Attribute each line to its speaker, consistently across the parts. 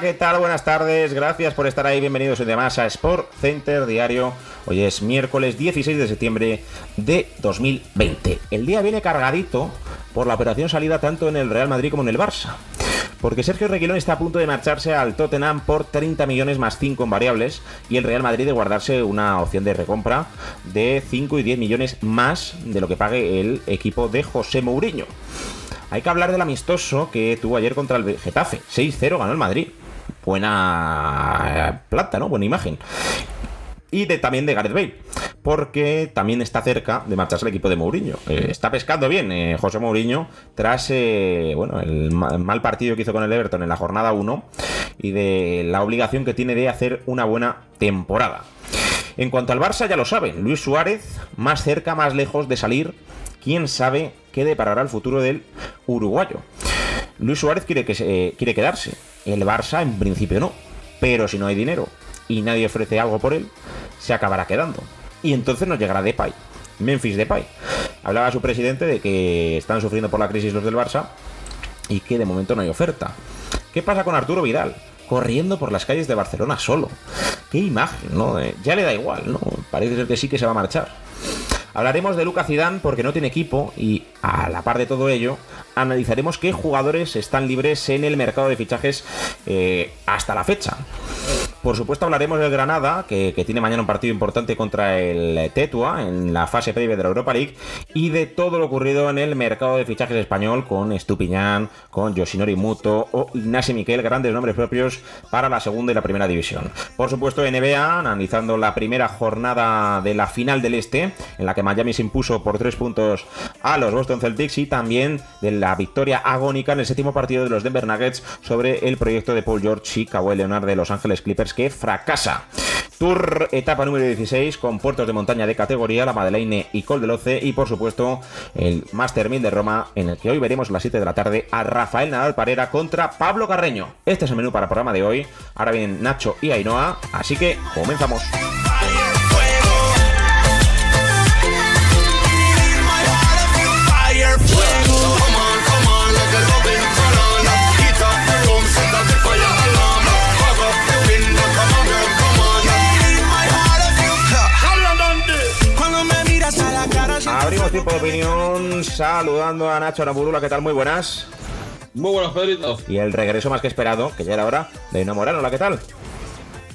Speaker 1: ¿Qué tal? Buenas tardes, gracias por estar ahí, bienvenidos y demás a Sport Center Diario. Hoy es miércoles 16 de septiembre de 2020. El día viene cargadito por la operación salida tanto en el Real Madrid como en el Barça. Porque Sergio Reguilón está a punto de marcharse al Tottenham por 30 millones más 5 en variables y el Real Madrid de guardarse una opción de recompra de 5 y 10 millones más de lo que pague el equipo de José Mourinho. Hay que hablar del amistoso que tuvo ayer contra el Getafe. 6-0 ganó el Madrid. Buena plata, ¿no? Buena imagen. Y de, también de Gareth Bale, porque también está cerca de marcharse el equipo de Mourinho. Eh, está pescando bien eh, José Mourinho tras eh, bueno, el ma- mal partido que hizo con el Everton en la jornada 1 y de la obligación que tiene de hacer una buena temporada. En cuanto al Barça, ya lo saben, Luis Suárez más cerca, más lejos de salir. Quién sabe qué deparará el futuro del uruguayo. Luis Suárez quiere, que eh, quiere quedarse. El Barça, en principio, no. Pero si no hay dinero y nadie ofrece algo por él, se acabará quedando. Y entonces nos llegará Depay. Memphis Depay. Hablaba su presidente de que están sufriendo por la crisis los del Barça y que de momento no hay oferta. ¿Qué pasa con Arturo Vidal? Corriendo por las calles de Barcelona solo. Qué imagen, ¿no? Eh, ya le da igual, ¿no? Parece ser que sí que se va a marchar. Hablaremos de Lucas Zidane porque no tiene equipo y a la par de todo ello analizaremos qué jugadores están libres en el mercado de fichajes eh, hasta la fecha. Por supuesto hablaremos del Granada, que, que tiene mañana un partido importante contra el Tetua en la fase previa de la Europa League, y de todo lo ocurrido en el mercado de fichajes español con Estupiñán, con Yoshinori Muto o Ignasi Miquel, grandes nombres propios para la segunda y la primera división. Por supuesto NBA, analizando la primera jornada de la final del Este, en la que Miami se impuso por tres puntos a los Boston Celtics, y también de la victoria agónica en el séptimo partido de los Denver Nuggets sobre el proyecto de Paul George y Kawhi Leonard de Los Ángeles Clippers que fracasa. Tour etapa número 16 con puertos de montaña de categoría, la Madeleine y Col del Oce y por supuesto el Master 1000 de Roma en el que hoy veremos a las 7 de la tarde a Rafael Nadal Parera contra Pablo Carreño. Este es el menú para el programa de hoy. Ahora vienen Nacho y Ainhoa, así que comenzamos. Tiempo de opinión saludando a Nacho Naburula, ¿qué tal? Muy buenas.
Speaker 2: Muy buenos, Pedrito.
Speaker 1: Y el regreso más que esperado, que ya era hora, de Morano, ¿la qué tal?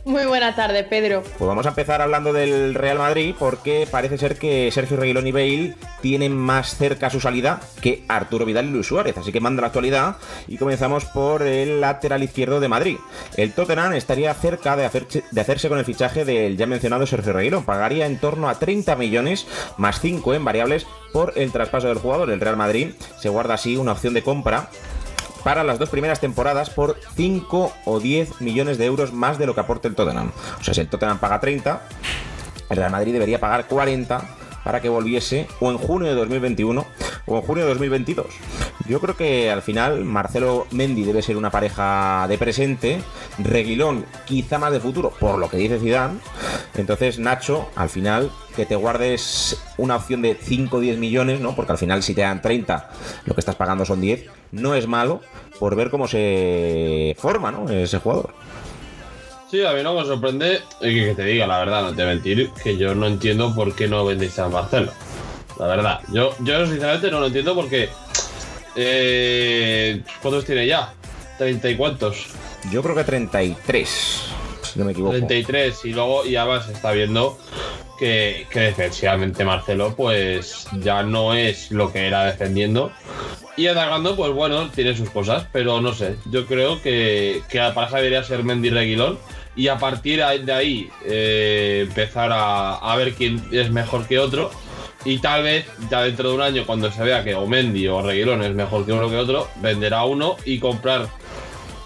Speaker 3: Muy buena tarde, Pedro.
Speaker 1: Pues vamos a empezar hablando del Real Madrid porque parece ser que Sergio Reguilón y Bale tienen más cerca su salida que Arturo Vidal y Luis Suárez, así que manda la actualidad y comenzamos por el lateral izquierdo de Madrid. El Tottenham estaría cerca de, hacerse, de hacerse con el fichaje del ya mencionado Sergio Reguilón, pagaría en torno a 30 millones más 5 en variables por el traspaso del jugador. El Real Madrid se guarda así una opción de compra para las dos primeras temporadas por 5 o 10 millones de euros más de lo que aporte el Tottenham. O sea, si el Tottenham paga 30, el Real Madrid debería pagar 40 para que volviese o en junio de 2021 o en junio de 2022. Yo creo que al final Marcelo Mendy debe ser una pareja de presente, Reguilón quizá más de futuro, por lo que dice Zidane. Entonces Nacho, al final que te guardes una opción de 5 o 10 millones, ¿no? Porque al final si te dan 30, lo que estás pagando son 10, no es malo por ver cómo se forma, ¿no? Ese jugador.
Speaker 2: Sí, a mí no me sorprende y que, te diga la verdad, no te mentir, que yo no entiendo por qué no vendéis a Marcelo. La verdad, yo, yo sinceramente no lo entiendo porque. Eh, ¿Cuántos tiene ya? ¿30 y cuántos?
Speaker 1: Yo creo que 33, si no me equivoco.
Speaker 2: 33 y luego y además se está viendo que, que defensivamente Marcelo pues ya no es lo que era defendiendo y atacando pues bueno tiene sus cosas pero no sé yo creo que, que la pareja debería ser Mendy Reguilón y a partir de ahí eh, empezar a, a ver quién es mejor que otro. Y tal vez ya dentro de un año, cuando se vea que Omendi o Reguilón es mejor que uno que otro, venderá uno y comprar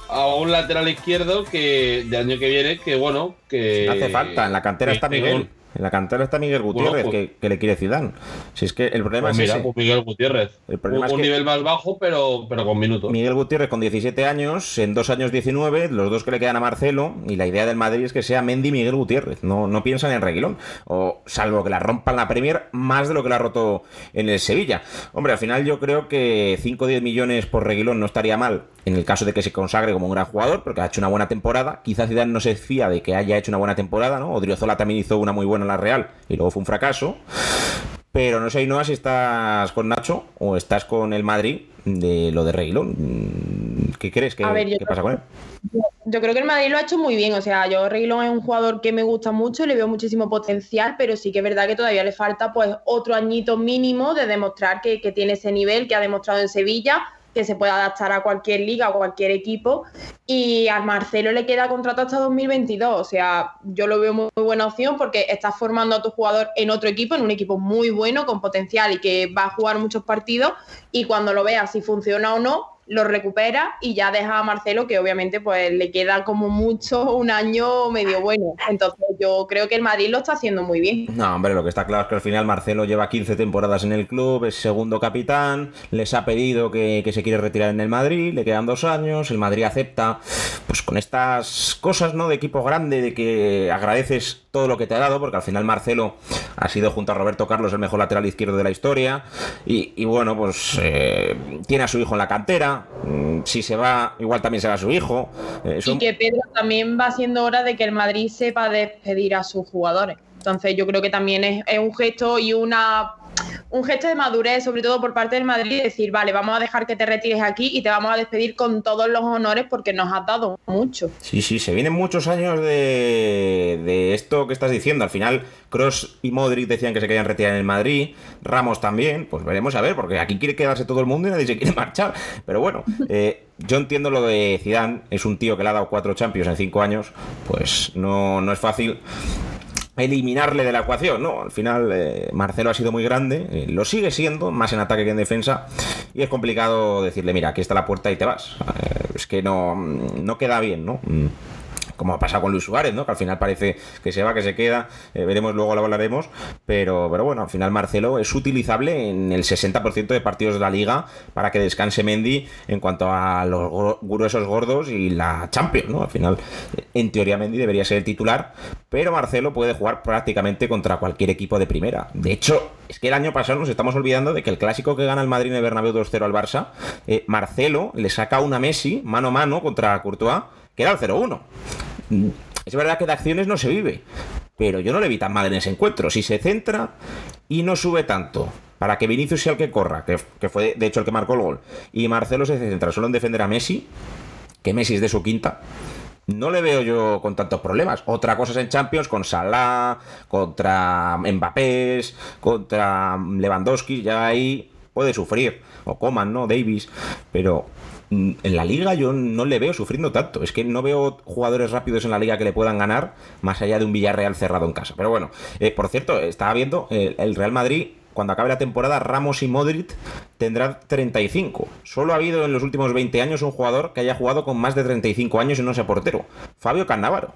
Speaker 2: a un lateral izquierdo que de año que viene, que bueno, que.
Speaker 1: Hace falta, en la cantera está Miguel. En la cantera está Miguel Gutiérrez,
Speaker 2: Bueno, pues-
Speaker 1: que, que le quiere Zidane. Si es que el problema
Speaker 2: Pues
Speaker 1: es
Speaker 2: mira,
Speaker 1: ese.
Speaker 2: pues Miguel Gutiérrez.
Speaker 1: El problema
Speaker 2: un
Speaker 1: es
Speaker 2: un
Speaker 1: que-
Speaker 2: nivel más bajo, pero, pero con minutos.
Speaker 1: Miguel Gutiérrez con 17 años, en dos años 19, los dos que le quedan a Marcelo, y la idea del Madrid es que sea Mendy y Miguel Gutiérrez, no, no piensan en Reguilón, o salvo que la rompan la Premier más de lo que la ha roto en el Sevilla. Hombre, al final yo creo que 5 o 10 millones por Reguilón no estaría mal, en el caso de que se consagre como un gran jugador, porque ha hecho una buena temporada, quizás Zidane no se fía de que haya hecho una buena temporada, ¿no? Odriozola también hizo una muy buena en la Real, y luego fue un fracaso. Pero no sé, Ainhoa, si estás con Nacho o estás con el Madrid de lo de Reguilón. ¿Qué crees
Speaker 3: ver, creo-
Speaker 1: pasa con él?
Speaker 3: Yo creo que el Madrid lo ha hecho muy bien. O sea, yo Reguilón es un jugador que me gusta mucho, le veo muchísimo potencial, pero sí que es verdad que todavía le falta pues otro añito mínimo de demostrar que, que tiene ese nivel que ha demostrado en Sevilla, que se puede adaptar a cualquier liga o cualquier equipo. Y al Marcelo le queda contrato hasta 2022. O sea, yo lo veo muy, muy buena opción porque estás formando a tu jugador en otro equipo, en un equipo muy bueno, con potencial y que va a jugar muchos partidos. Y cuando lo veas si funciona o no, lo recupera y ya deja a Marcelo, que obviamente pues le queda como mucho un año medio bueno. Entonces yo creo que el Madrid lo está haciendo muy bien.
Speaker 1: No, hombre, lo que está claro es que al final Marcelo lleva 15 temporadas en el club, es segundo capitán, les ha pedido que, que se quiere retirar en el Madrid, le quedan dos años, el Madrid acepta, pues con estas cosas, ¿no? De equipo grande, de que agradeces todo lo que te ha dado, porque al final Marcelo ha sido junto a Roberto Carlos el mejor lateral izquierdo de la historia, y, y bueno, pues eh, tiene a su hijo en la cantera, mm, si se va, igual también se va su hijo. eh,
Speaker 3: Y que Pedro también va siendo hora de que el Madrid sepa despedir a sus jugadores. Entonces yo creo que también es, es un gesto y una un gesto de madurez, sobre todo por parte del Madrid, decir, vale, vamos a dejar que te retires aquí y te vamos a despedir con todos los honores porque nos has dado mucho.
Speaker 1: Sí, sí, se vienen muchos años de, de esto que estás diciendo. Al final, Cross y Modric decían que se querían retirar en el Madrid, Ramos también, pues veremos a ver, porque aquí quiere quedarse todo el mundo y nadie se quiere marchar. Pero bueno, eh, yo entiendo lo de Zidane, es un tío que le ha dado cuatro Champions en cinco años, pues no, no es fácil eliminarle de la ecuación, ¿no? Al final eh, Marcelo ha sido muy grande, eh, lo sigue siendo, más en ataque que en defensa, y es complicado decirle, mira, aquí está la puerta y te vas. Eh, es que no, no queda bien, ¿no? Mm, Como ha pasado con Luis Suárez, ¿no? Que al final parece que se va, que se queda, eh, veremos luego lo hablaremos, pero, pero bueno, al final Marcelo es utilizable en el 60% de partidos de la liga para que descanse Mendy en cuanto a los gruesos gordos y la Champions, ¿no? Al final, en teoría Mendy debería ser el titular, pero Marcelo puede jugar prácticamente contra cualquier equipo de primera. De hecho, es que el año pasado nos estamos olvidando de que el clásico que gana el Madrid en el Bernabéu 2-0 al Barça, eh, Marcelo le saca una Messi mano a mano contra Courtois, que era el 0-1. Mm, Es verdad que de acciones no se vive, pero yo no le vi tan mal en ese encuentro. Si se centra y no sube tanto para que Vinicius sea el que corra, que, fue de hecho el que marcó el gol, y Marcelo se centra solo en defender a Messi, que Messi es de su quinta, no le veo yo con tantos problemas. Otra cosa es en Champions con Salah, contra Mbappé, contra Lewandowski, ya ahí puede sufrir. O Coman, ¿no? Davis. Pero en la liga yo no le veo sufriendo tanto. Es que no veo jugadores rápidos en la liga que le puedan ganar más allá de un Villarreal cerrado en casa. Pero bueno, eh, por cierto, estaba viendo eh, el Real Madrid. Cuando acabe la temporada, Ramos y Modric tendrán 35. Solo ha habido en los últimos 20 años un jugador que haya jugado con más de 35 años y no sea portero. Fabio Cannavaro,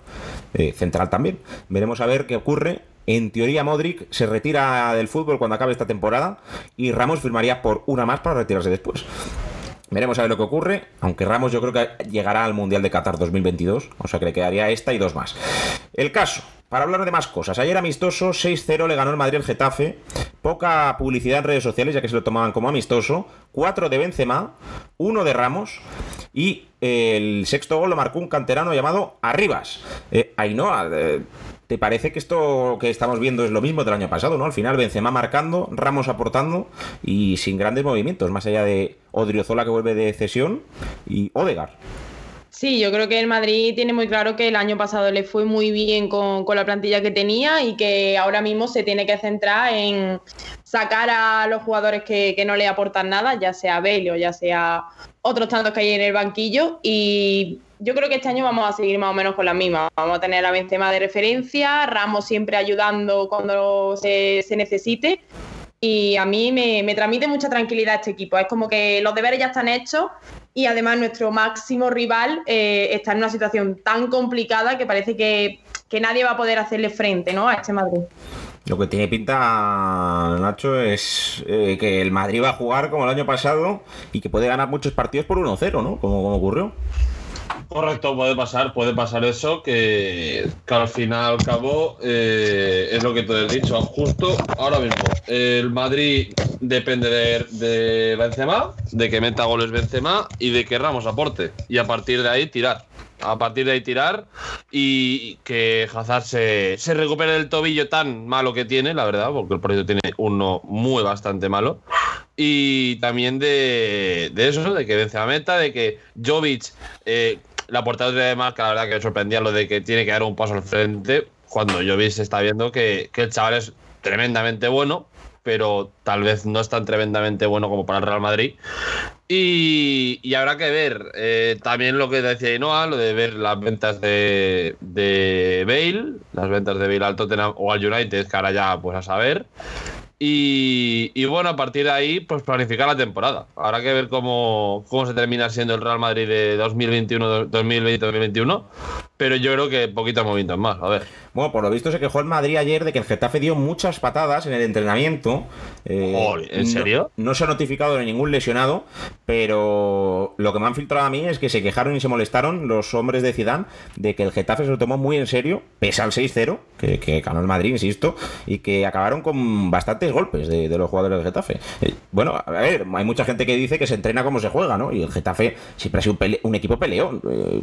Speaker 1: eh, central también. Veremos a ver qué ocurre. En teoría, Modric se retira del fútbol cuando acabe esta temporada y Ramos firmaría por una más para retirarse después. Veremos a ver lo que ocurre, aunque Ramos yo creo que llegará al Mundial de Qatar 2022, o sea que le quedaría esta y dos más. El caso, para hablar de más cosas, ayer amistoso 6-0 le ganó el Madrid al Getafe, poca publicidad en redes sociales ya que se lo tomaban como amistoso, 4 de Benzema, 1 de Ramos y el sexto gol lo marcó un canterano llamado Arribas. Eh, Ainhoa, eh, ¿Te parece que esto que estamos viendo es lo mismo del año pasado, no? Al final Benzema marcando, Ramos aportando y sin grandes movimientos, más allá de Odriozola que vuelve de cesión y Odegar.
Speaker 3: Sí, yo creo que el Madrid tiene muy claro que el año pasado le fue muy bien con, con la plantilla que tenía y que ahora mismo se tiene que centrar en sacar a los jugadores que, que no le aportan nada, ya sea Bale o ya sea otros tantos que hay en el banquillo, y yo creo que este año vamos a seguir más o menos con la misma. Vamos a tener a Benzema de referencia, Ramos siempre ayudando cuando se, necesite. Y a mí me, me transmite mucha tranquilidad este equipo. Es como que los deberes ya están hechos y además nuestro máximo rival eh, está en una situación tan complicada que parece que, nadie va a poder hacerle frente ¿no? a este Madrid.
Speaker 1: Lo que tiene pinta, Nacho, es eh, que el Madrid va a jugar como el año pasado y que puede ganar muchos partidos por 1-0, ¿no? Como ocurrió.
Speaker 2: Correcto, puede pasar, puede pasar eso, que, que al final al cabo eh, es lo que te he dicho. Justo ahora mismo, el Madrid depende de, de Benzema, de que meta goles Benzema y de que Ramos aporte. Y a partir de ahí tirar. A partir de ahí tirar y que Hazard se, se recupere del tobillo tan malo que tiene, la verdad, porque el proyecto tiene uno muy bastante malo. Y también de, de eso, de que Benzema meta, de que Jovic, eh, la portada de que la verdad que me sorprendía lo de que tiene que dar un paso al frente, cuando Jovic se está viendo que, que el chaval es tremendamente bueno, pero tal vez no es tan tremendamente bueno como para el Real Madrid. Y, y habrá que ver eh, también lo que decía Inoa, lo de ver las ventas de, de Bale, las ventas de Bale al Tottenham o al United, que ahora ya pues a saber. Y, y bueno, a partir de ahí, pues planificar la temporada. Habrá que ver cómo, cómo se termina siendo el Real Madrid de 2021, 2020-2021. Pero yo creo que poquitos movimientos más. A ver.
Speaker 1: Bueno, por lo visto se quejó el Madrid ayer de que el Getafe dio muchas patadas en el entrenamiento. Eh,
Speaker 2: ¿en serio?
Speaker 1: No, se ha notificado de ningún lesionado, pero lo que me han filtrado a mí es que se quejaron y se molestaron los hombres de Zidane de que el Getafe se lo tomó muy en serio, pese al 6-0, que, que ganó el Madrid, insisto, y que acabaron con golpes de, los jugadores del Getafe. Eh, bueno, a ver, hay mucha gente que dice que se entrena como se juega, ¿no? Y el Getafe siempre ha sido un, equipo peleón, eh,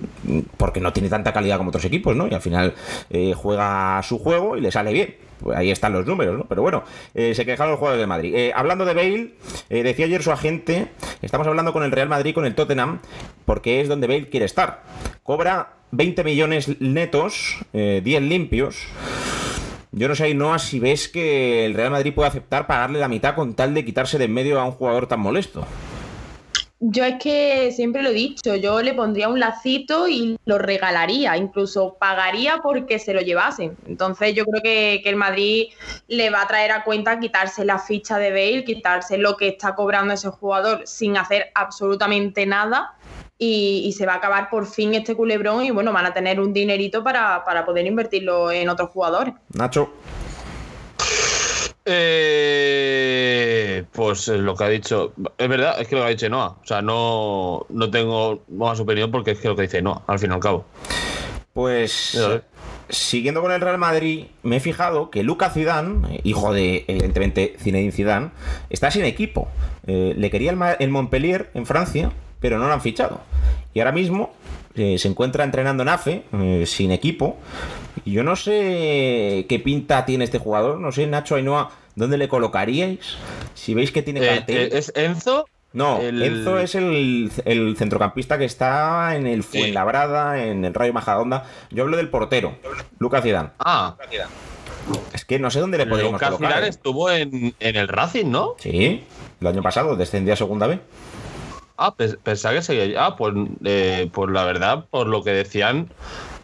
Speaker 1: porque no tiene tanta calidad como otros equipos, ¿no? Y al final eh, juega su juego y le sale bien. Pues ahí están los números, ¿no? Pero bueno, se quejaron los jugadores de Madrid. Hablando de Bale, decía ayer su agente, estamos hablando con el Real Madrid, con el Tottenham, porque es donde Bale quiere estar. Cobra 20 millones netos, eh, 10 limpios. Yo no sé, Ainhoa, si ves que el Real Madrid puede aceptar pagarle la mitad con tal de quitarse de en medio a un jugador tan molesto.
Speaker 3: Yo es que siempre lo he dicho, yo le pondría un lacito y lo regalaría, incluso pagaría porque se lo llevasen. Entonces yo creo que, que el Madrid le va a traer a cuenta quitarse la ficha de Bale, quitarse lo que está cobrando ese jugador sin hacer absolutamente nada y, y se va a acabar por fin este culebrón y bueno, van a tener un dinerito para, para poder invertirlo en otros jugadores.
Speaker 1: Nacho,
Speaker 2: Eh, pues lo que ha dicho. Es verdad, es que lo que ha dicho Noah. O sea, no, no tengo más opinión porque es que lo que dice Noah, al fin y al cabo.
Speaker 1: pues siguiendo con el Real Madrid, me he fijado que Lucas Zidane, eh, hijo de evidentemente Zinedine Zidane, está sin equipo. Eh, le quería el, Ma- el Montpellier en Francia, pero no lo han fichado. Y ahora mismo eh, se encuentra entrenando en AFE, eh, sin equipo. Y yo no sé qué pinta tiene este jugador, no sé, Nacho Ainhoa, ¿dónde le colocaríais? Si veis que tiene
Speaker 2: Eh,
Speaker 1: cartel.
Speaker 2: ¿Es Enzo?
Speaker 1: No,
Speaker 2: el-
Speaker 1: Enzo es el, el centrocampista que está en el Fuenlabrada, en el Rayo Majadahonda. Yo hablo del portero, Lucas Zidane.
Speaker 2: Ah,
Speaker 1: Es que no sé dónde le podríamos
Speaker 2: Lucas
Speaker 1: colocar.
Speaker 2: Zidane
Speaker 1: ¿eh?
Speaker 2: estuvo en, en el Racing, ¿no?
Speaker 1: Sí, el año pasado descendía a segunda B.
Speaker 2: Ah, pens- pensaba que seguía. Ah, pues, eh, pues la verdad, por lo que decían,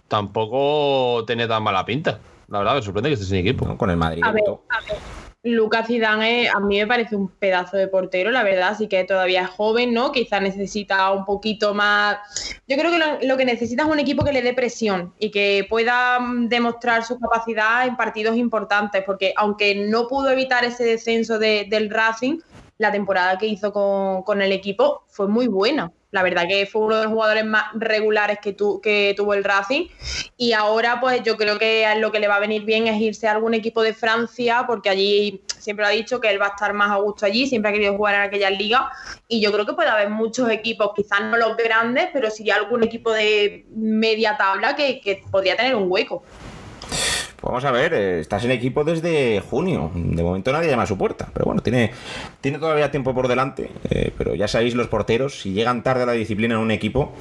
Speaker 2: tampoco tenía tan mala pinta. La verdad, me sorprende que esté sin equipo.
Speaker 1: ¿no? Con el Madrid.
Speaker 3: A ver, a ver, Lucas Zidane es- a mí me parece un pedazo de portero, la verdad, sí que todavía es joven, ¿no? Quizás necesita un poquito más. Yo creo que lo, lo que necesita es un equipo que le dé presión y que pueda mm, demostrar su capacidad en partidos importantes, porque aunque no pudo evitar ese descenso de- del Racing, la temporada que hizo con, con el equipo fue muy buena. La verdad que fue uno de los jugadores más regulares que, tu- que tuvo el Racing. Y ahora, pues yo creo que lo que le va a venir bien es irse a algún equipo de Francia, porque allí siempre ha dicho que él va a estar más a gusto allí, siempre ha querido jugar en aquellas ligas. Y yo creo que puede haber muchos equipos, quizás no los grandes, pero sí algún equipo de media tabla que, que podría tener un hueco.
Speaker 1: Pues vamos a ver, eh, estás en equipo desde junio. De momento nadie llama a su puerta. Pero bueno, tiene, tiene todavía tiempo por delante. eh, pero ya sabéis, los porteros, si llegan tarde a la disciplina en un equipo,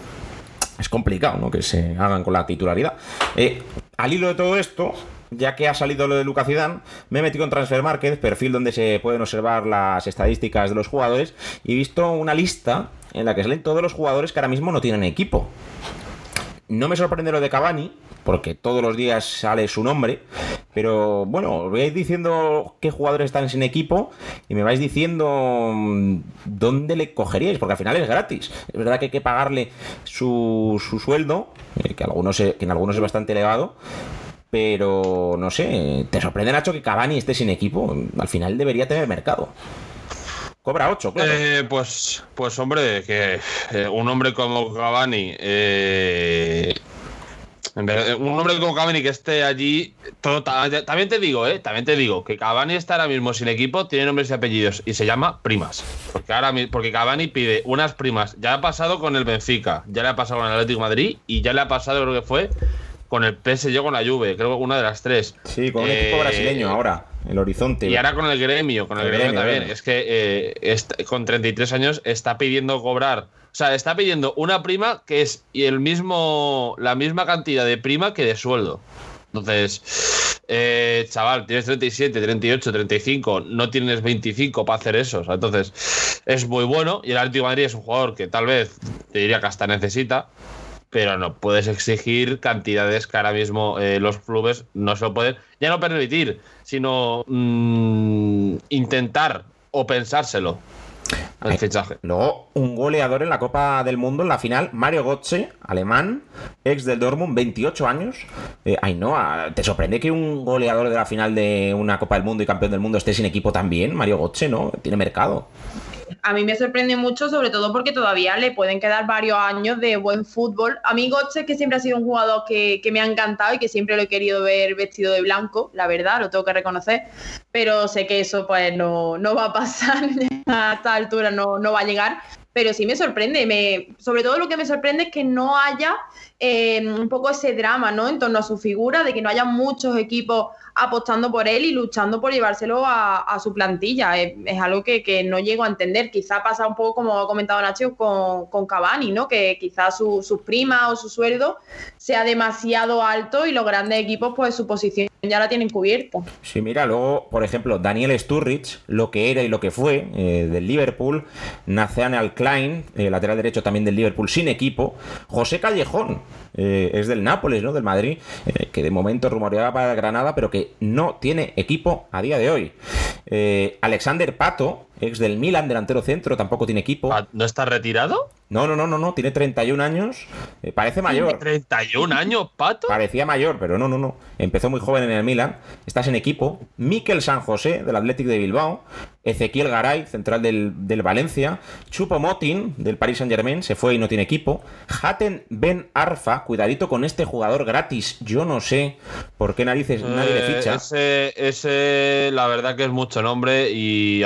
Speaker 1: es complicado, ¿no? Que se hagan con la titularidad. Eh, al hilo de todo esto, ya que ha salido lo de Lucas Zidane, me he metido en Transfer Market, perfil donde se pueden observar las estadísticas de los jugadores, y he visto una lista en la que salen todos los jugadores que ahora mismo no tienen equipo. no me sorprende lo de Cavani, porque todos los días sale su nombre, pero bueno, os vais diciendo qué jugadores están sin equipo y me vais diciendo mm, dónde le cogeríais, porque al final es gratis. Es verdad que hay que pagarle su, su sueldo, eh, que, que en algunos es bastante elevado, pero no sé, ¿te sorprende Nacho que Cavani esté sin equipo? Al final debería tener mercado. Cobra 8, claro.
Speaker 2: Eh, pues, pues hombre, que eh, un hombre como Cavani, eh, un hombre como Cavani que esté allí, todo, también te digo, eh, también te digo que Cavani está ahora mismo sin equipo, tiene nombres y apellidos y se llama primas, porque ahora porque Cavani pide unas primas, ya ha pasado con el Benfica, ya le ha pasado con el Atlético de Madrid y ya le ha pasado creo que fue con el PSG con la Juve, creo que una de las tres.
Speaker 1: Sí, con un equipo
Speaker 2: Eh,
Speaker 1: brasileño ahora, el Horizonte.
Speaker 2: y ahora con el gremio, con el,
Speaker 1: El
Speaker 2: gremio,
Speaker 1: gremio,
Speaker 2: también.
Speaker 1: gremio.
Speaker 2: Es que eh, est- con 33 años está pidiendo cobrar. O sea, está pidiendo una prima que es el mismo, la misma cantidad de prima que de sueldo. Entonces, eh, chaval, tienes 37, 38, 35, no tienes 25 para hacer eso. O sea, entonces, es muy bueno. Y el Atlético Madrid es un jugador que tal vez te diría que hasta necesita pero no puedes exigir cantidades que ahora mismo eh, los clubes no se lo pueden, ya no permitir, sino mm, intentar o pensárselo el
Speaker 1: Ay.
Speaker 2: fichaje.
Speaker 1: Luego, un goleador en la Copa del Mundo en la final, Mario Götze, alemán, ex del Dortmund, 28 años. Eh, Ainhoa, ¿te sorprende que un goleador de la final de una Copa del Mundo y campeón del mundo esté sin equipo también? Mario Götze, ¿no? Tiene mercado.
Speaker 3: A mí me sorprende mucho, sobre todo porque todavía le pueden quedar varios años de buen fútbol. A mí Götze, que siempre ha sido un jugador que, que me ha encantado y que siempre lo he querido ver vestido de blanco, la verdad, lo tengo que reconocer, pero sé que eso pues no, no va a pasar a esta altura, no, no va a llegar. Pero sí me sorprende, me, sobre todo lo que me sorprende es que no haya eh, un poco ese drama ¿no? en torno a su figura, de que no haya muchos equipos apostando por él y luchando por llevárselo a, su plantilla. Es, algo que, que no llego a entender. Quizá pasa un poco como ha comentado Nacho con, con Cavani, ¿no? que quizá su, sus primas o su sueldo sea demasiado alto y los grandes equipos pues su posición ya la tienen cubierta.
Speaker 1: Sí, mira, luego, por ejemplo, Daniel Sturridge, lo que era y lo que fue eh, del Liverpool, Nathaniel Klein, eh, lateral derecho también del Liverpool, sin equipo, José Callejón, eh, es del Nápoles, ¿no? Del Madrid, eh, que de momento rumoreaba para Granada, pero que no tiene equipo a día de hoy. Eh, Alexander Pato, ex del Milan, delantero centro, tampoco tiene equipo.
Speaker 2: Ah, ¿No está retirado?
Speaker 1: No, no, no, no, no, tiene 31 años, eh, parece mayor.
Speaker 2: 31 años, pato.
Speaker 1: Parecía mayor, pero no, no, no. Empezó muy joven en el Milan. Estás en equipo. Miquel San José, del Athletic de Bilbao. Ezequiel Garay, central del, del Valencia. Chupo Motin, del Paris Saint Germain, se fue y no tiene equipo. Haten Ben Arfa, cuidadito con este jugador gratis. Yo no sé por qué narices nadie le
Speaker 2: Eh,
Speaker 1: ficha.
Speaker 2: ese, ese, la verdad que es mucho nombre y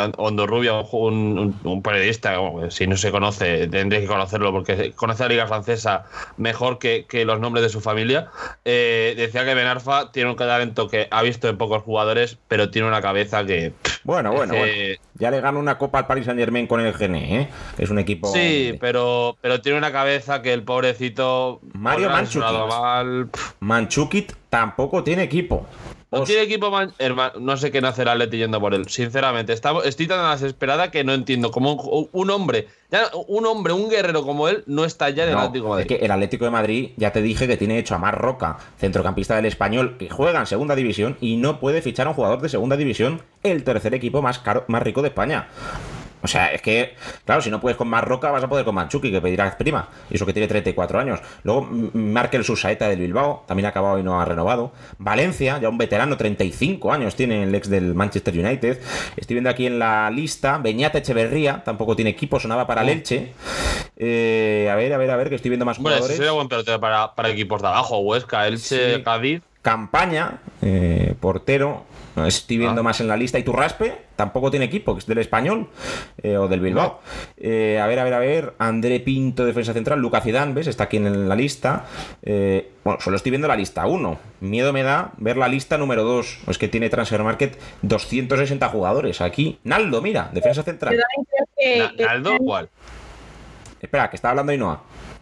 Speaker 2: Un, un, un periodista, si no se conoce, tendréis que conocerlo porque conoce la liga francesa mejor que, que los nombres de su familia. eh, decía que Benarfa tiene un talento que ha visto en pocos jugadores, pero tiene una cabeza que...
Speaker 1: Bueno, bueno,
Speaker 2: eh,
Speaker 1: bueno. Ya le ganó una copa al Paris Saint Germain con el Gene, ¿eh? Es un equipo.
Speaker 2: Sí, pero, pero tiene una cabeza que el pobrecito...
Speaker 1: Mario
Speaker 2: mal, pff,
Speaker 1: Manchukit tampoco tiene equipo.
Speaker 2: No tiene equipo, man- no sé qué nacer Atleti yendo por él. Sinceramente, está- estoy tan desesperada que no entiendo cómo un, un hombre, ya un hombre, un guerrero como él, no está ya en el
Speaker 1: No,
Speaker 2: Atlético de
Speaker 1: es
Speaker 2: Madrid.
Speaker 1: que el Atlético de Madrid, ya te dije que tiene hecho a Mar Roca, centrocampista del español, que juega en segunda división y no puede fichar a un jugador de segunda división, el tercer equipo más caro, más rico de España. O sea, es que, claro, si no puedes con Mar Roca, vas a poder con Manchuki, que pedirás prima. Y eso que tiene 34 años. Luego, Markel Susaeta del Bilbao, también ha acabado y no ha renovado. Valencia, ya un veterano, 35 años tiene el ex del Manchester United. Estoy viendo aquí en la lista, Beñat Echeverría, tampoco tiene equipo, sonaba para el Elche. Eh, a ver, a ver, a ver, que estoy viendo más
Speaker 2: ese
Speaker 1: jugadores.
Speaker 2: sería buen pelotero para, para equipos de abajo, Huesca, Elche,
Speaker 1: Sí.
Speaker 2: Cádiz.
Speaker 1: Campaña, eh, portero. Estoy viendo
Speaker 2: Ah.
Speaker 1: más en la lista. Y Turraspe tampoco tiene equipo, que es del español eh, o del Bilbao. Eh, a ver, a ver, a ver. André Pinto, defensa central. Lucas Zidane, ¿ves? Está aquí en la lista. Eh, bueno, solo estoy viendo la lista 1. Miedo me da ver la lista número 2. Es que tiene Transfer Market 260 jugadores. Aquí, Naldo, mira, defensa central.
Speaker 2: ¿Naldo cuál?
Speaker 1: Espera, que está hablando Ainhoa.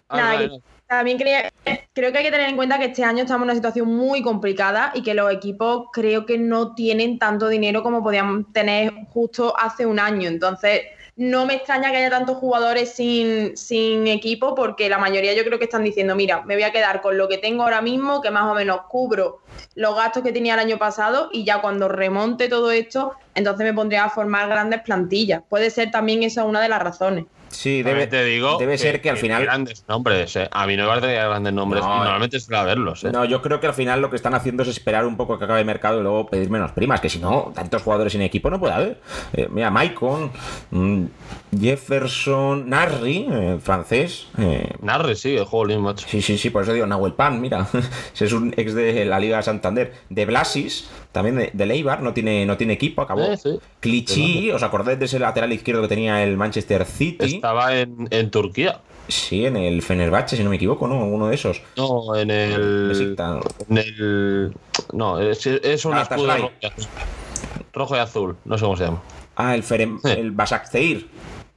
Speaker 2: Ah,
Speaker 3: También creo que hay que tener en cuenta que este año estamos en una situación muy complicada y que los equipos creo que no tienen tanto dinero como podían tener justo hace un año. Entonces, no me extraña que haya tantos jugadores sin, sin equipo, porque la mayoría yo creo que están diciendo, mira, me voy a quedar con lo que tengo ahora mismo, que más o menos cubro los gastos que tenía el año pasado y ya cuando remonte todo esto, entonces me pondría a formar grandes plantillas. Puede ser también esa una de las razones.
Speaker 1: Sí, debe,
Speaker 2: te digo
Speaker 1: debe ser que al final.
Speaker 2: Grandes nombres, eh. A mí no me parece grandes nombres.
Speaker 1: No, eh.
Speaker 2: normalmente suele verlos, eh.
Speaker 1: No, yo creo que al final lo que están haciendo es esperar un poco que acabe el mercado y luego pedir menos primas, que si no, tantos jugadores sin equipo no puede haber. Eh, mira, Maicon, mm, Jefferson, Narri, francés.
Speaker 2: Narre, sí, el juego Lean, macho.
Speaker 1: Sí, sí, sí, por eso digo Nahuel Pan, mira. Ese es un ex de la Liga Santander. De Blasis, también de, de Leibar, no tiene, no tiene equipo, acabó.
Speaker 2: Sí, sí.
Speaker 1: Clichy, ¿os acordáis de ese lateral izquierdo que tenía el Manchester City?
Speaker 2: Estaba en, en Turquía.
Speaker 1: Sí, en el Fenerbahce, si no me equivoco, ¿no? Uno de esos.
Speaker 2: No, en el. En el. No, es, es un escudo
Speaker 1: Galatasaray.
Speaker 2: rojo y azul. Rojo y azul, no sé cómo se llama.
Speaker 1: Ah, el, Ferem,
Speaker 2: Sí.
Speaker 1: el Basakceir.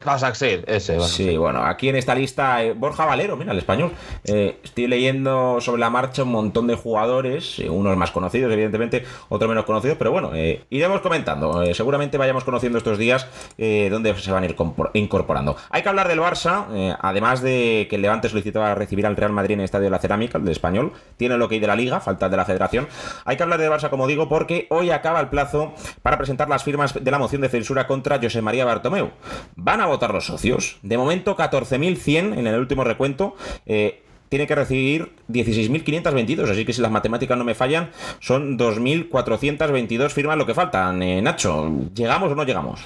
Speaker 2: Basaksehir, ese.
Speaker 1: Sí, bueno, aquí en esta lista eh, Borja Valero, mira, el español. Eh, estoy leyendo sobre la marcha un montón de jugadores, eh, unos más conocidos, evidentemente, otros menos conocidos, pero bueno, iremos comentando. Seguramente vayamos conociendo estos días dónde se van a ir incorporando. Hay que hablar del Barça, además de que el Levante solicitaba recibir al Real Madrid en el Estadio de la Cerámica, el de español. Tiene lo que hay de la Liga, falta de la Federación. Hay que hablar del Barça, como digo, porque hoy acaba el plazo para presentar las firmas de la moción de censura contra José María Bartomeu. Van a votar los socios. De momento, 14.100 en el último recuento. Eh, tiene que recibir 16.522, así que si las matemáticas no me fallan, son 2.422 firmas lo que faltan. Eh, Nacho, ¿llegamos o no llegamos?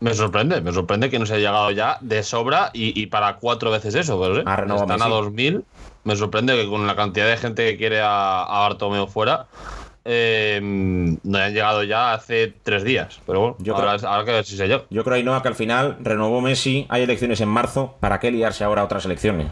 Speaker 2: Me sorprende, me sorprende que no se haya llegado ya de sobra y, y para cuatro veces eso.
Speaker 1: Ah, renova
Speaker 2: están a
Speaker 1: Messi.
Speaker 2: 2000. Me sorprende que con la cantidad de gente que quiere a, a Bartomeu fuera, eh, no hayan llegado ya hace tres días. Pero bueno,
Speaker 1: Yo
Speaker 2: ahora,
Speaker 1: creo-
Speaker 2: ahora que ver si se llega.
Speaker 1: Yo creo, Ainhoa, que al final renovó Messi, hay elecciones en marzo, ¿para qué liarse ahora a otras elecciones?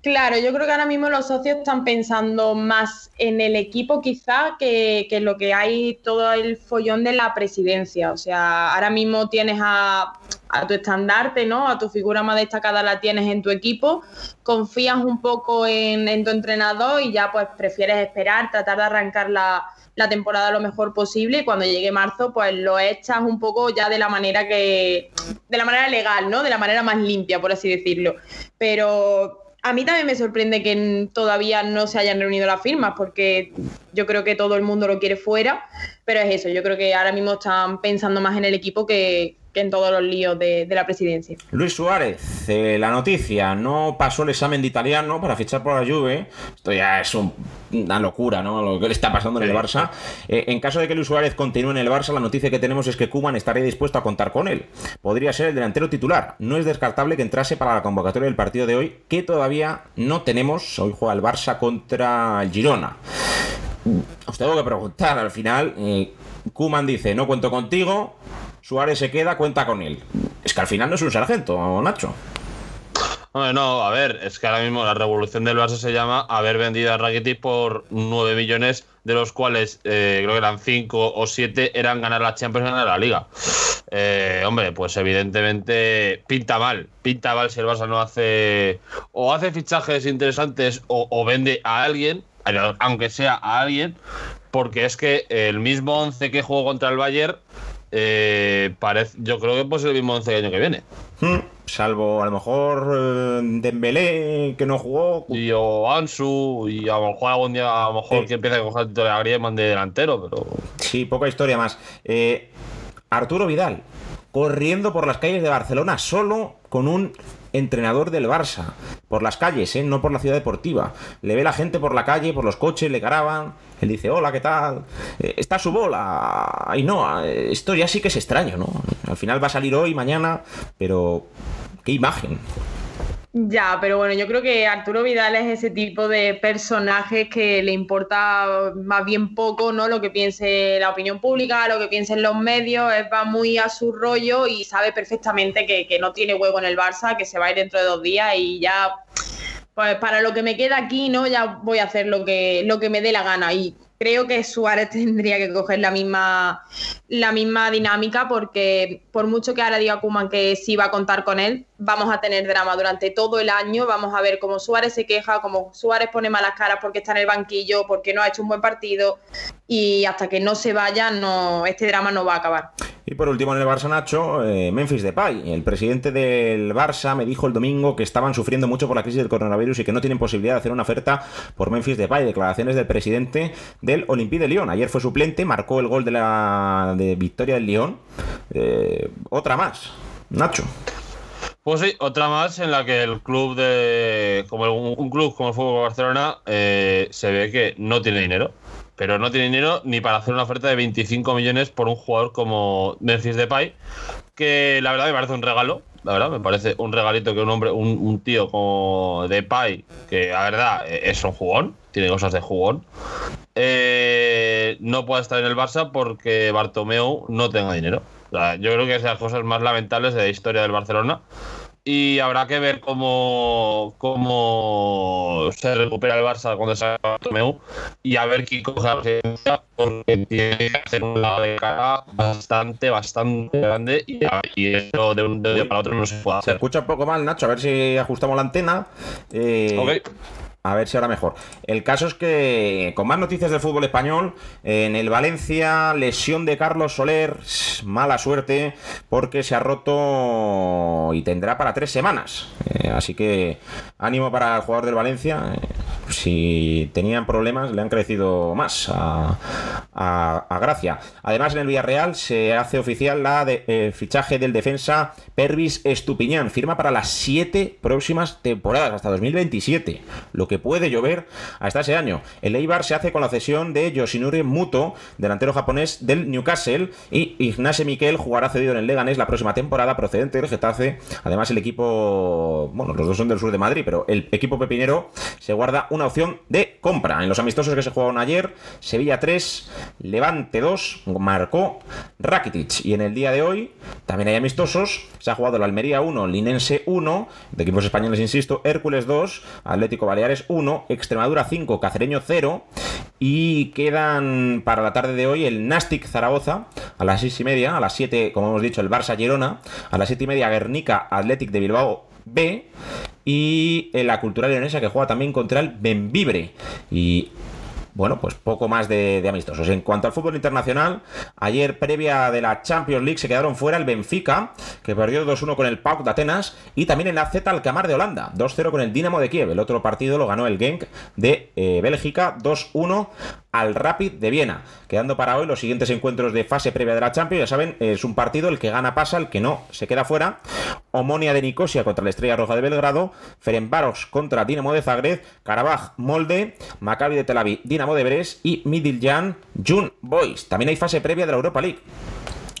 Speaker 3: Claro, yo creo que ahora mismo los socios están pensando más en el equipo quizá que, que lo que hay todo el follón de la presidencia. O sea, ahora mismo tienes a, a tu estandarte, ¿no? A tu figura más destacada la tienes en tu equipo, confías un poco en, tu entrenador y ya pues prefieres esperar, tratar de arrancar la, la temporada lo mejor posible y cuando llegue marzo pues lo echas un poco ya de la manera que, de la manera legal, ¿no? De la manera más limpia, por así decirlo. Pero a mí también me sorprende que todavía no se hayan reunido las firmas, porque yo creo que todo el mundo lo quiere fuera, pero es eso, yo creo que ahora mismo están pensando más en el equipo que en todos los líos de, de la presidencia.
Speaker 1: Luis Suárez, eh, la noticia, no pasó el examen de italiano para fichar por la Juve. Esto ya es un- una locura, ¿no? Lo que le está pasando en el Barça. Eh, en caso de que Luis Suárez continúe en el Barça, la noticia que tenemos es que Kuman estaría dispuesto a contar con él. Podría ser el delantero titular. No es descartable que entrase para la convocatoria del partido de hoy, que todavía no tenemos. Hoy juega el Barça contra el Girona. Os tengo que preguntar, al final, eh, Kuman dice, no cuento contigo, Suárez se queda, cuenta con él. Es que al final no es un sargento, Nacho.
Speaker 2: Hombre, no, a ver, es que ahora mismo la revolución del Barça se llama haber vendido a Rakitic por 9 millones, de los cuales eh, creo que eran 5 o 7 eran ganar la Champions y ganar la Liga. Eh, hombre, pues evidentemente pinta mal, pinta mal si el Barça no hace o hace fichajes interesantes o, o vende a alguien, aunque sea a alguien, porque es que el mismo 11 que jugó contra el Bayern, eh, parece, yo creo que pues el mismo 11 que el año que viene.
Speaker 1: Hmm, Salvo a lo mejor eh, Dembélé, que no jugó.
Speaker 2: Y o Ansu, y a lo mejor algún día, a lo mejor
Speaker 1: Sí.
Speaker 2: que empiece a coger el titular a Griezmann de delantero, pero.
Speaker 1: Sí, poca historia más. Eh, Arturo Vidal, corriendo por las calles de Barcelona solo con un entrenador del Barça. Por las calles, ¿eh? no por la ciudad deportiva. Le ve la gente por la calle, por los coches, le graban. Él dice, hola, ¿qué tal? Eh, está su bola. Y no, eh, esto ya sí que es extraño, ¿no? Al final va a salir hoy, mañana, pero... ¡Qué imagen!
Speaker 3: Ya, pero bueno, yo creo que Arturo Vidal es ese tipo de personaje que le importa más bien poco, ¿no? Lo que piense la opinión pública, lo que piensen los medios, él va muy a su rollo y sabe perfectamente que, que no tiene huevo en el Barça, que se va a ir dentro de dos días y ya, pues para lo que me queda aquí, ¿no? Ya voy a hacer lo que, lo que me dé la gana y creo que Suárez tendría que coger la misma, la misma dinámica porque por mucho que ahora diga Kuman que sí va a contar con él, vamos a tener drama durante todo el año. Vamos a ver cómo Suárez se queja, cómo Suárez pone malas caras porque está en el banquillo, porque no ha hecho un buen partido. Y hasta que no se vaya, no, este drama no va a acabar.
Speaker 1: Y por último en el Barça Nacho, eh, Memphis Depay. El presidente del Barça me dijo el domingo que estaban sufriendo mucho por la crisis del coronavirus y que no tienen posibilidad de hacer una oferta por Memphis Depay. Declaraciones del presidente del Olympique de Lyon. Ayer fue suplente, marcó el gol de la de victoria del Lyon. Eh, otra más. Nacho.
Speaker 2: Pues sí, otra más en la que el club de. como un club como el Fútbol Barcelona eh, se ve que no tiene dinero. Pero no tiene dinero ni para hacer una oferta de 25 millones por un jugador como Memphis Depay, que la verdad me parece un regalo. La verdad, me parece un regalito que un hombre, un, un tío como Depay, que la verdad eh, es un jugón, tiene cosas de jugón, eh, no pueda estar en el Barça porque Bartomeu no tenga dinero. O sea, yo creo que es de las cosas más lamentables de la historia del Barcelona. Y habrá que ver cómo, cómo se recupera el Barça cuando salga Bartomeu y a ver quién coge la presidencia porque tiene que hacer un lado de cara bastante, bastante grande y, y eso de un día para otro no se puede
Speaker 1: Se
Speaker 2: hacer.
Speaker 1: escucha un poco mal, Nacho. A ver si ajustamos la antena. Eh,
Speaker 2: Ok.
Speaker 1: A ver si ahora mejor. El caso es que, con más noticias del fútbol español, en el Valencia, lesión de Carlos Soler, mala suerte, porque se ha roto y tendrá para tres semanas. Eh, así que ánimo para el jugador del Valencia. eh, si tenían problemas, le han crecido más a, a- Gracia. Además, en el Villarreal se hace oficial la de, eh, fichaje del defensa Pervis Estupiñán. Firma para las siete próximas temporadas, hasta 2027. Lo que puede llover hasta ese año. El Eibar se hace con la cesión de Yoshinori Muto, delantero japonés del Newcastle, y Ignace Miquel jugará cedido en el Leganés la próxima temporada, procedente del Getafe. Además, el equipo, bueno, los dos son del sur de Madrid, pero el equipo pepinero se guarda una opción de compra. En los amistosos que se jugaron ayer, Sevilla 3, Levante 2, marcó Rakitic. Y en el día de hoy, también hay amistosos, se ha jugado el Almería 1, Linense 1, de equipos españoles, insisto, Hércules 2, Atlético Baleares 1, Extremadura 5, Cacereño 0, y quedan para la tarde de hoy el Nastic Zaragoza a las 6 y media, a las 7, como hemos dicho, el Barça Girona, a las 7 y media Guernica Athletic de Bilbao B y la Cultural Leonesa que juega también contra el Benvibre. Y bueno, pues poco más de, de amistosos. En cuanto al fútbol internacional, ayer previa de la Champions League se quedaron fuera el Benfica, que perdió 2-1 con el PAOK de Atenas, y también el AZ Alkmaar de Holanda, 2-0 con el Dinamo de Kiev. El otro partido lo ganó el Genk de eh, Bélgica, 2-1 al Rapid de Viena. Quedando para hoy los siguientes encuentros de fase previa de la Champions, ya saben, es un partido, el que gana pasa, el que no se queda fuera. Omonia de Nicosia contra la Estrella Roja de Belgrado, Ferencváros contra Dinamo de Zagreb, Karabaj Molde, Maccabi de Tel Aviv, Dinamo de Brest y Midiljan Jun Boys. También hay fase previa de la Europa League.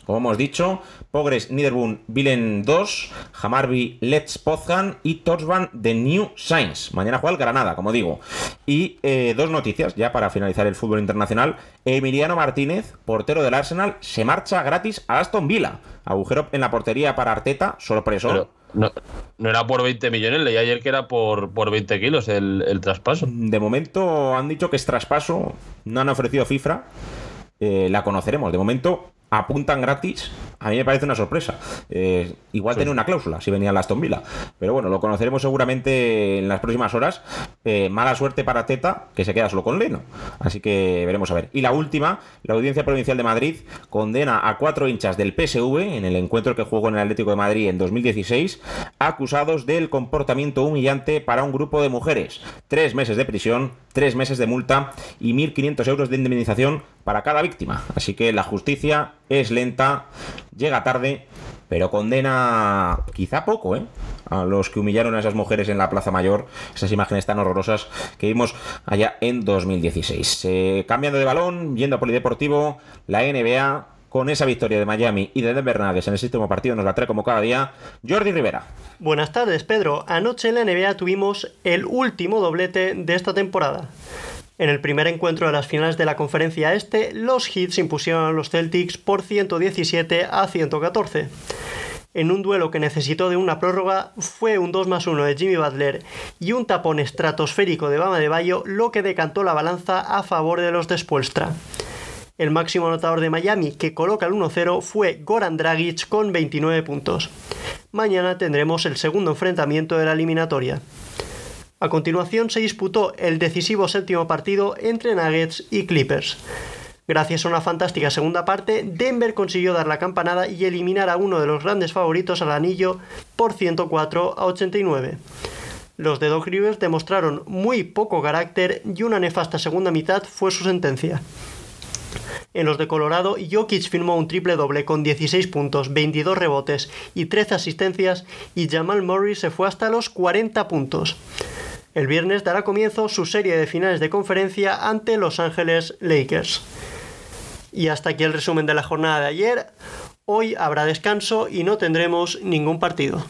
Speaker 1: Como hemos dicho, Pogres Niederbun Vilen 2, Hamarby Let's Poznan y Torsban de New Saints. Mañana juega el Granada, como digo. Y eh, dos noticias ya para finalizar el fútbol internacional. Emiliano Martínez, portero del Arsenal, se marcha gratis a Aston Villa. Agujero en la portería para Arteta, sorpresón.
Speaker 2: Pero no, no era por 20 millones, leí ayer que era por, por 20 kilos el, el traspaso.
Speaker 1: De momento han dicho que es traspaso, no han ofrecido cifra. Eh, la conoceremos. De momento apuntan gratis. A mí me parece una sorpresa. Eh, igual
Speaker 2: Sí.
Speaker 1: tiene una cláusula si venía a Aston Villa. Pero bueno, lo conoceremos seguramente en las próximas horas. Eh, mala suerte para Teta, que se queda solo con Leno. Así que veremos a ver. Y la última, la Audiencia Provincial de Madrid condena a cuatro hinchas del PSV en el encuentro que jugó en el Atlético de Madrid en 2016, acusados del comportamiento humillante para un grupo de mujeres. Tres meses de prisión, tres meses de multa y 1.500 euros de indemnización para cada víctima. Así que la justicia es lenta, llega tarde, pero condena quizá poco, ¿eh? A los que humillaron a esas mujeres en la Plaza Mayor, esas imágenes tan horrorosas que vimos allá en 2016. Eh, cambiando de balón, yendo a Polideportivo, la NBA con esa victoria de Miami y de Denver Nuggets en el séptimo partido nos la trae como cada día Jordi Rivera.
Speaker 4: Buenas tardes, Pedro. Anoche en la NBA tuvimos el último doblete de esta temporada. En el primer encuentro de las finales de la conferencia este, los Heats impusieron a los Celtics por 117 a 114. En un duelo que necesitó de una prórroga, fue un 2 más 1 de Jimmy Butler y un tapón estratosférico de Bama de Bayo lo que decantó la balanza a favor de los de. El máximo anotador de Miami que coloca el 1-0 fue Goran Dragic con 29 puntos. mañana tendremos el segundo enfrentamiento de la eliminatoria. A continuación se disputó el decisivo séptimo partido entre Nuggets y Clippers. Gracias a una fantástica segunda parte, Denver consiguió dar la campanada y eliminar a uno de los grandes favoritos al anillo por 104 a 89. Los de Doc Rivers demostraron muy poco carácter y una nefasta segunda mitad fue su sentencia. En los de Colorado, Jokic firmó un triple doble con 16 puntos, 22 rebotes y 13 asistencias y Jamal Murray se fue hasta los 40 puntos. El viernes dará comienzo su serie de finales de conferencia ante Los Ángeles Lakers. Y hasta aquí el resumen de la jornada de ayer. Hoy habrá descanso y no tendremos ningún partido.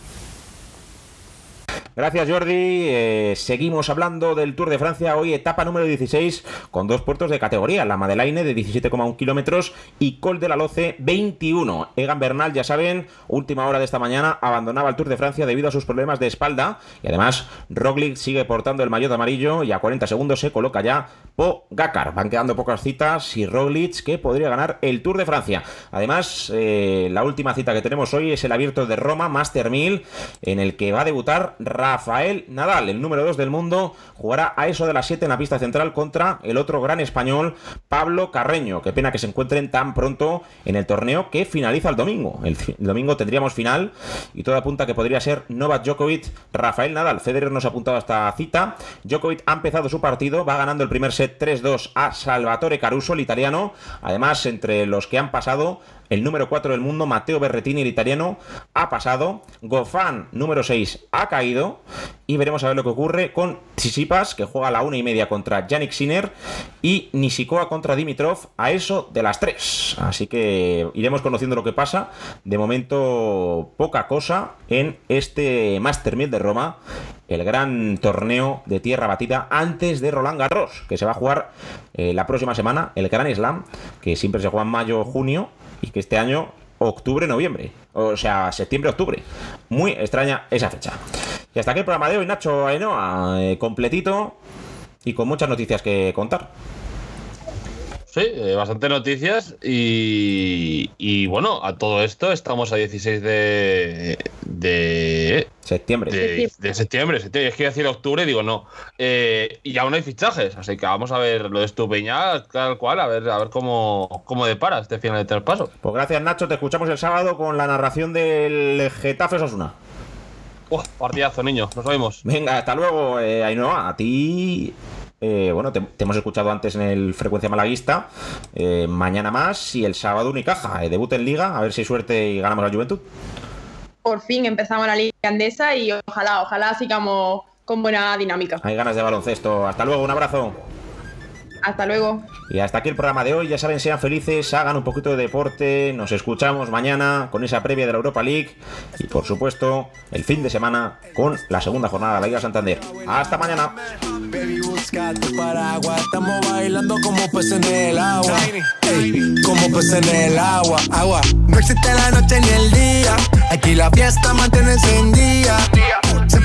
Speaker 1: Gracias Jordi. Eh, seguimos hablando del Tour de Francia. Hoy etapa número 16 con dos puertos de categoría. La Madeleine de 17,1 kilómetros y Col de la Loce 21. Egan Bernal, ya saben, última hora de esta mañana abandonaba el Tour de Francia debido a sus problemas de espalda. Y además Roglic sigue portando el maillot amarillo y a 40 segundos se coloca ya Pogacar. Van quedando pocas citas y Roglic que podría ganar el Tour de Francia. Además, eh, la última cita que tenemos hoy es el abierto de Roma, Master 1000, en el que va a debutar Rafael Nadal, el número 2 del mundo, jugará a eso de las 7 en la pista central contra el otro gran español, Pablo Carreño. Qué pena que se encuentren tan pronto en el torneo que finaliza el domingo. El, domingo tendríamos final y todo apunta que podría ser Novak Djokovic, Rafael Nadal. Federer nos ha apuntado a esta cita. Djokovic ha empezado su partido, va ganando el primer set 3-2 a Salvatore Caruso, el italiano. Además, entre los que han pasado, el número 4 del mundo, Matteo Berretini, el italiano, ha pasado. Gofán, número 6, ha caído. Y veremos a ver lo que ocurre con Tsitsipas, que juega a la una y media contra Yannick Sinner. Y Nishikoa contra Dimitrov a eso de las 3. Así que iremos conociendo lo que pasa. De momento, poca cosa en este Master 1000 de Roma. El gran torneo de tierra batida antes de Roland Garros, que se va a jugar eh, la próxima semana, el Gran Slam, que siempre se juega en mayo junio y que este año octubre-noviembre. O sea, septiembre-octubre. Muy extraña esa fecha. Y hasta aquí el programa de hoy, Nacho Ainhoa, eh, completito y con muchas noticias que contar.
Speaker 2: Sí, eh, bastante noticias y, y bueno, a todo esto estamos a 16 de, de,
Speaker 1: Septiembre.
Speaker 2: de, de septiembre, septiembre. Es que iba a decir octubre, digo no. Eh, y aún no hay fichajes, así que vamos a ver lo de Estupeña, tal cual, a ver, a ver cómo, cómo depara este final de traspaso.
Speaker 1: Pues gracias, Nacho. Te escuchamos el sábado con la narración del Getafe Osasuna.
Speaker 2: Uf, partidazo, niño, nos vemos.
Speaker 1: Venga, hasta luego, eh, Ainhoa. A ti. Eh, bueno, te, te hemos escuchado antes en el Frecuencia Malaguista. Eh, mañana más y el sábado Unicaja. Eh, debut en Liga. A ver si hay suerte y ganamos la Juventud.
Speaker 3: Por fin empezamos la Liga Andesa y ojalá, ojalá sigamos con buena dinámica.
Speaker 1: Hay ganas de baloncesto. Hasta luego, un abrazo.
Speaker 3: Hasta luego.
Speaker 1: Y hasta aquí el programa de hoy. Ya saben, sean felices, hagan un poquito de deporte. Nos escuchamos mañana con esa previa de la Europa League. Y por supuesto, el fin de semana con la segunda jornada de la Liga Santander. Hasta mañana.
Speaker 5: Baby, busca tu paraguas. Estamos bailando como peces en el agua. Como peces en el agua. Agua. No existe la noche ni el día. Aquí la fiesta mantiene encendida.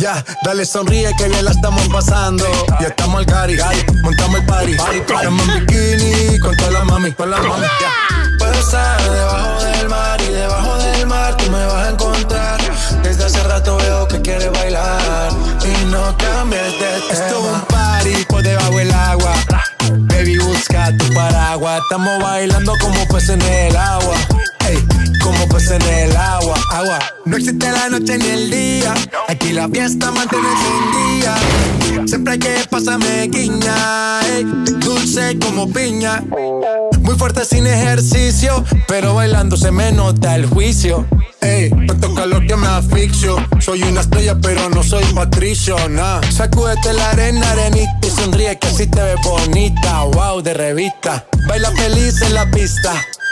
Speaker 5: Ya, dale sonríe que bien la estamos pasando. Ya estamos al cari, montamos el party. Estamos en bikini con toda la mami, con la mami. ya. Puedo estar debajo del mar y debajo del mar tú me vas a encontrar. Desde hace rato veo que quieres bailar y no cambies de tema. Esto es un party por debajo del agua. Baby, busca tu paraguas. Estamos bailando como peces en el agua. Ey, como peces en el agua. Agua. No existe la noche ni el día. Aquí la fiesta mantiene encendida. Siempre hay que pasarme guiña. ey, dulce como piña. Muy fuerte sin ejercicio, pero bailando se me nota el juicio. Ey, tanto calor que me asfixio. Soy una estrella, pero no soy patricio, nah. Sacúdete la arena, arenita y sonríe que así te ves bonita. Wow, de revista. Baila feliz en la pista.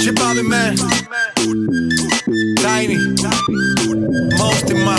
Speaker 5: She probably man. Tiny. Most of my.